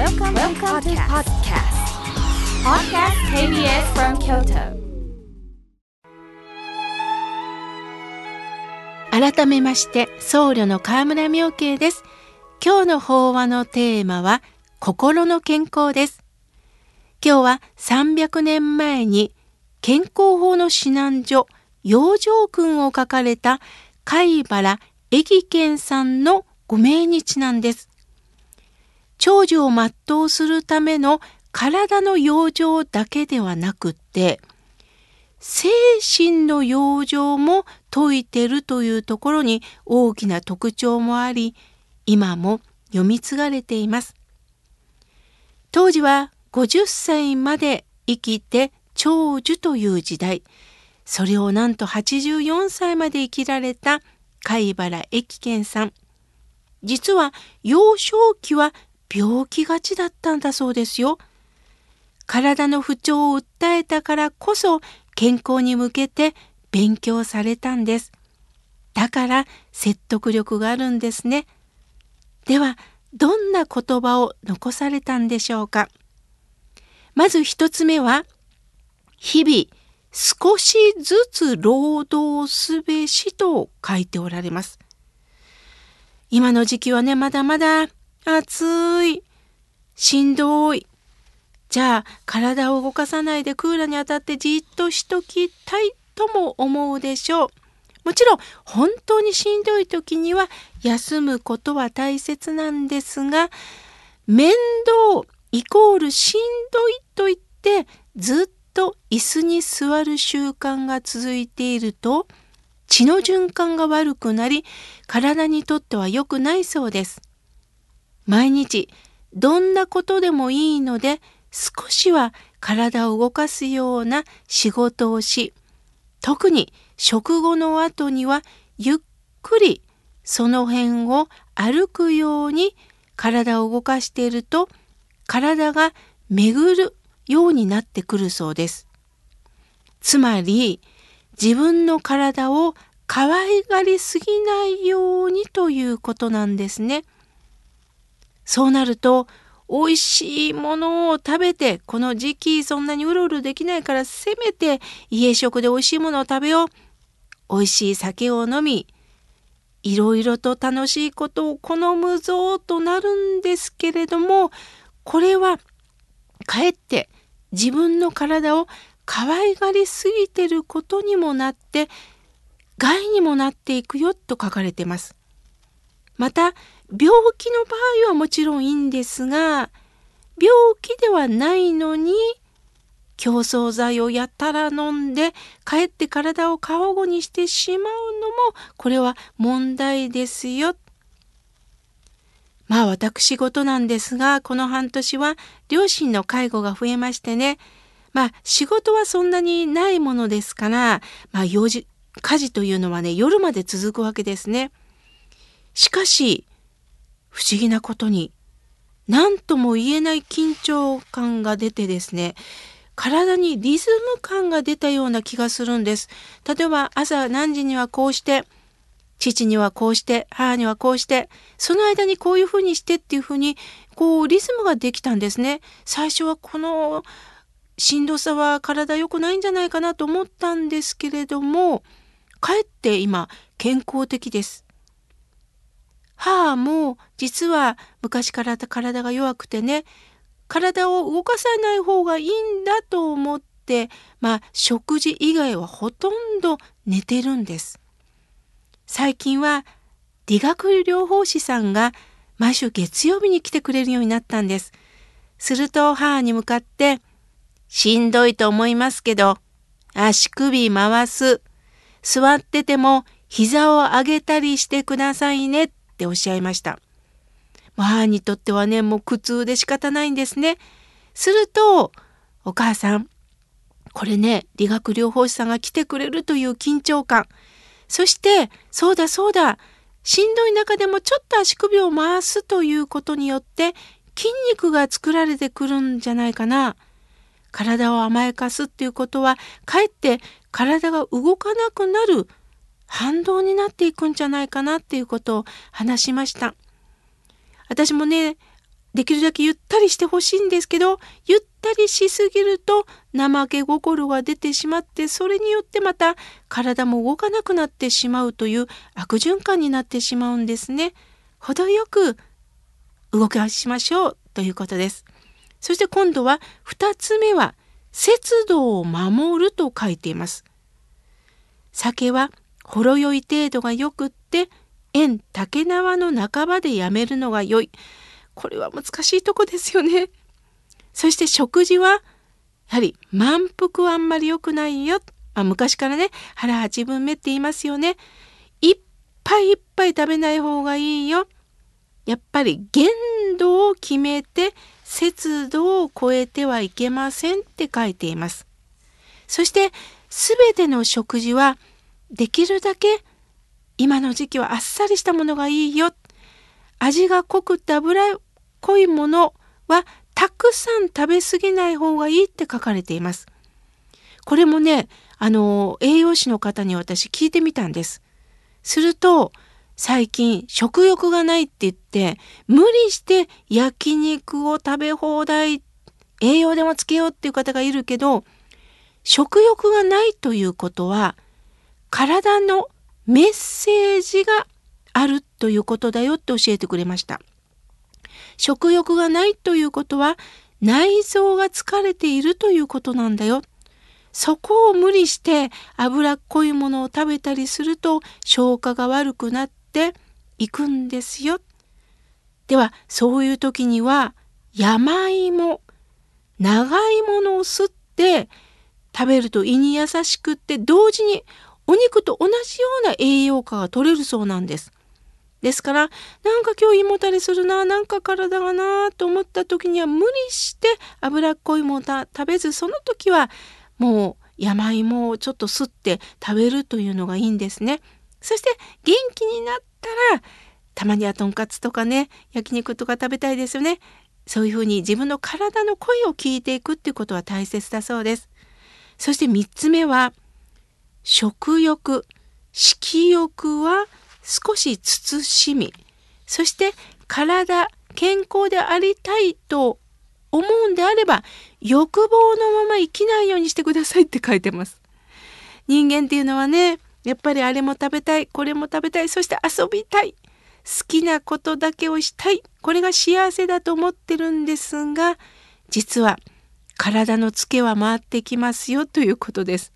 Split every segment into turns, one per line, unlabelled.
Welcome, Welcome to podcast. Podcast KBS from Kyoto.
改めまして僧侶の河村明慶です今日の法話のテーマは心の健康です今日は300年前に健康法の指南所養生訓を書かれた貝原益健さんのご命日なんです長寿を全うするための体の養生だけではなくって精神の養生も説いてるというところに大きな特徴もあり今も読み継がれています。当時は50歳まで生きて長寿という時代それをなんと84歳まで生きられた貝原益健さん。実は幼少期は病気がちだったんだそうですよ。体の不調を訴えたからこそ健康に向けて勉強されたんです。だから説得力があるんですね。ではどんな言葉を残されたんでしょうか。まず一つ目は日々少しずつ労働すべしと書いておられます。今の時期はねまだまだ暑い。しんどい。じゃあ体を動かさないでクーラーに当たってじっとしときたいとも思うでしょう。もちろん本当にしんどい時には休むことは大切なんですが面倒イコールしんどいと言ってずっと椅子に座る習慣が続いていると血の循環が悪くなり体にとっては良くないそうです。毎日どんなことでもいいので少しは体を動かすような仕事をし特に食後の後にはゆっくりその辺を歩くように体を動かしていると体が巡るようになってくるそうです。つまり自分の体を可愛がりすぎないようにということなんですね。そうなると美味しいものを食べてこの時期そんなにうろうろできないからせめて家食で美味しいものを食べよう美味しい酒を飲みいろいろと楽しいことを好むぞとなるんですけれどもこれはかえって自分の体を可愛がりすぎてることにもなって害にもなっていくよと書かれてます。また病気の場合はもちろんいいんですが病気ではないのに競争剤をやたら飲んでかえって体を過保護にしてしまうのもこれは問題ですよ。まあ私事なんですがこの半年は両親の介護が増えましてねまあ仕事はそんなにないものですからまあ用事家事というのはね夜まで続くわけですね。しかし不思議なことに何とも言えない緊張感が出てですね体にリズム感が出たような気がするんです。例えば朝何時にはこうして父にはこうして母にはこうしてその間にこういうふうにしてっていうふうにこうリズムができたんですね。最初はこのしんどさは体良くないんじゃないかなと思ったんですけれどもかえって今健康的です。母も実は昔から体が弱くてね体を動かさない方がいいんだと思ってまあ食事以外はほとんど寝てるんです。最近は理学療法士さんが毎週月曜日に来てくれるようになったんです。すると母に向かって「しんどいと思いますけど足首回す座ってても膝を上げたりしてくださいね」っておっしゃいました。母にとってはね、もう苦痛で仕方ないんですね。すると、お母さん、これね、理学療法士さんが来てくれるという緊張感。そして、そうだそうだ、しんどい中でもちょっと足首を回すということによって筋肉が作られてくるんじゃないかな。体を甘やかすっていうことはかえって体が動かなくなる反動になっていくんじゃないかなっていうことを話しました。私もね、できるだけゆったりしてほしいんですけどゆったりしすぎると怠け心が出てしまってそれによってまた体も動かなくなってしまうという悪循環になってしまうんですね。程よく動かしましょうということです。そして今度は2つ目は節度を守ると書いています。酒はほろ酔い程度がよくって縁竹縄の半ばでやめるのが良い。これは難しいとこですよね。そして食事はやはり満腹はあんまり良くないよ。まあ、昔からね腹八分目って言いますよね。いっぱいいっぱい食べない方がいいよ。やっぱり限度を決めて節度を超えてはいけませんって書いています。そして全ての食事はできるだけ今の時期はあっさりしたものがいいよ。味が濃くて脂濃いものはたくさん食べ過ぎない方がいいって書かれています。これもね、あの、栄養士の方に私聞いてみたんです。すると、最近食欲がないって言って無理して焼肉を食べ放題栄養でもつけようっていう方がいるけど食欲がないということは体のメッセージがあるということだよって教えてくれました。食欲がないということは内臓が疲れているということなんだよ。そこを無理して脂っこいものを食べたりすると消化が悪くなっていくんですよ。ではそういう時には山芋長いものを吸って食べると胃に優しくって同時にお肉と同じような栄養価が取れるそうなんです。ですからなんか今日胃もたれするななんか体がなと思った時には無理して脂っこいもの食べずその時はもう山芋をちょっと吸って食べるというのがいいんですね。そして元気になったらたまにはとんかつとかね焼肉とか食べたいですよね。そういうふうに自分の体の声を聞いていくっていうことは大切だそうです。そして3つ目は食欲色欲は少し慎みそして体健康でありたいと思うんであれば欲望のまま生きないようにしてくださいって書いてます。人間っていうのはねやっぱりあれも食べたいこれも食べたいそして遊びたい好きなことだけをしたいこれが幸せだと思ってるんですが実は体のツケは回ってきますよということです。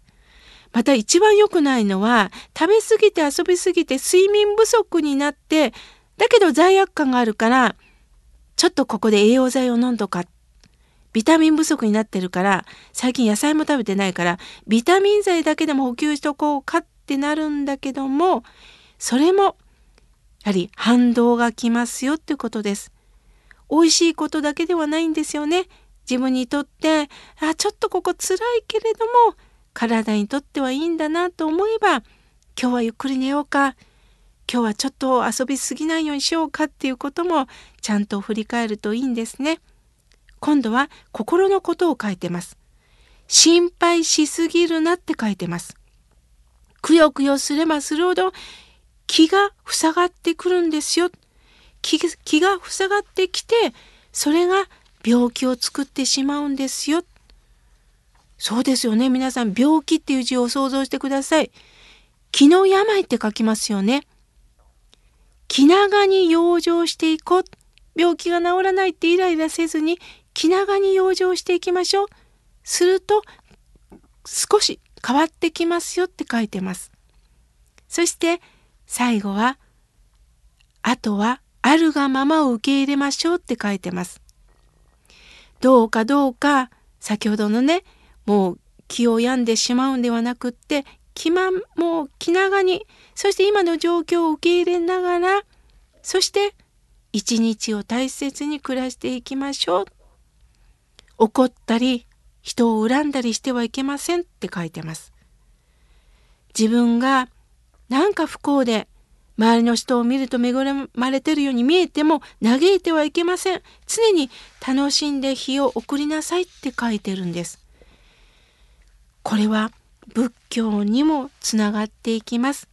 また一番良くないのは食べ過ぎて遊び過ぎて睡眠不足になってだけど罪悪感があるからちょっとここで栄養剤を飲んどかビタミン不足になってるから最近野菜も食べてないからビタミン剤だけでも補給しとこうかってなるんだけどもそれもやはり反動がきますよってことです。美味しいことだけではないんですよね。自分にとってあちょっとここ辛いけれども体にとってはいいんだなと思えば今日はゆっくり寝ようか今日はちょっと遊びすぎないようにしようかっていうこともちゃんと振り返るといいんですね。今度は心のことを書いてます。心配しすぎるなって書いてます。くよくよすればするほど気が塞がってくるんですよ。気気が塞がってきてそれが病気を作ってしまうんですよ。そうですよね。皆さん、病気っていう字を想像してください。気の病って書きますよね。気長に養生していこう。病気が治らないってイライラせずに気長に養生していきましょう。すると少し変わってきますよって書いてます。そして最後はあとはあるがままを受け入れましょうって書いてます。どうかどうか先ほどのねもう気を病んでしまうんではなくって気まもう気長にそして今の状況を受け入れながらそして一日を大切に暮らしていきましょう。怒ったり人を恨んだりしてはいけませんって書いてます。自分がなんか不幸で周りの人を見ると恵まれてるように見えても嘆いてはいけません。常に楽しんで日を送りなさいって書いてるんです。これは仏教にもつながっていきます。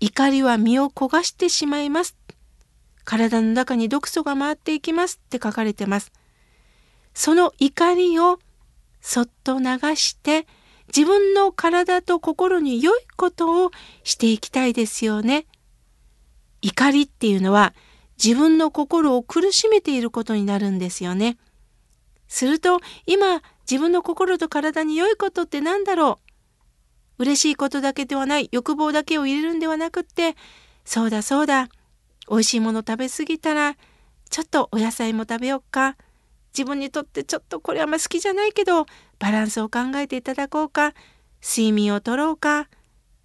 怒りは身を焦がしてしまいます。体の中に毒素が回っていきますって書かれてます。その怒りをそっと流して自分の体と心に良いことをしていきたいですよね。怒りっていうのは自分の心を苦しめていることになるんですよね。すると今自分の心と体に良いことって何だろう？嬉しいことだけではない欲望だけを入れるんではなくってそうだそうだ美味しいもの食べ過ぎたらちょっとお野菜も食べようか。自分にとってちょっとこれあんま好きじゃないけどバランスを考えていただこうか。睡眠をとろうか。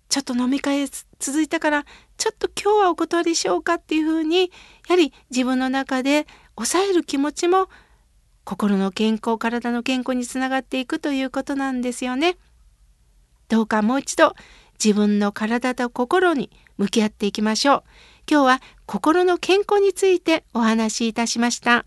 ちょっと飲み会続いたからちょっと今日はお断りしようかっていうふうにやはり自分の中で抑える気持ちも心の健康体の健康につながっていくということなんですよね。どうかもう一度自分の体と心に向き合っていきましょう。今日は心の健康についてお話しいたしました。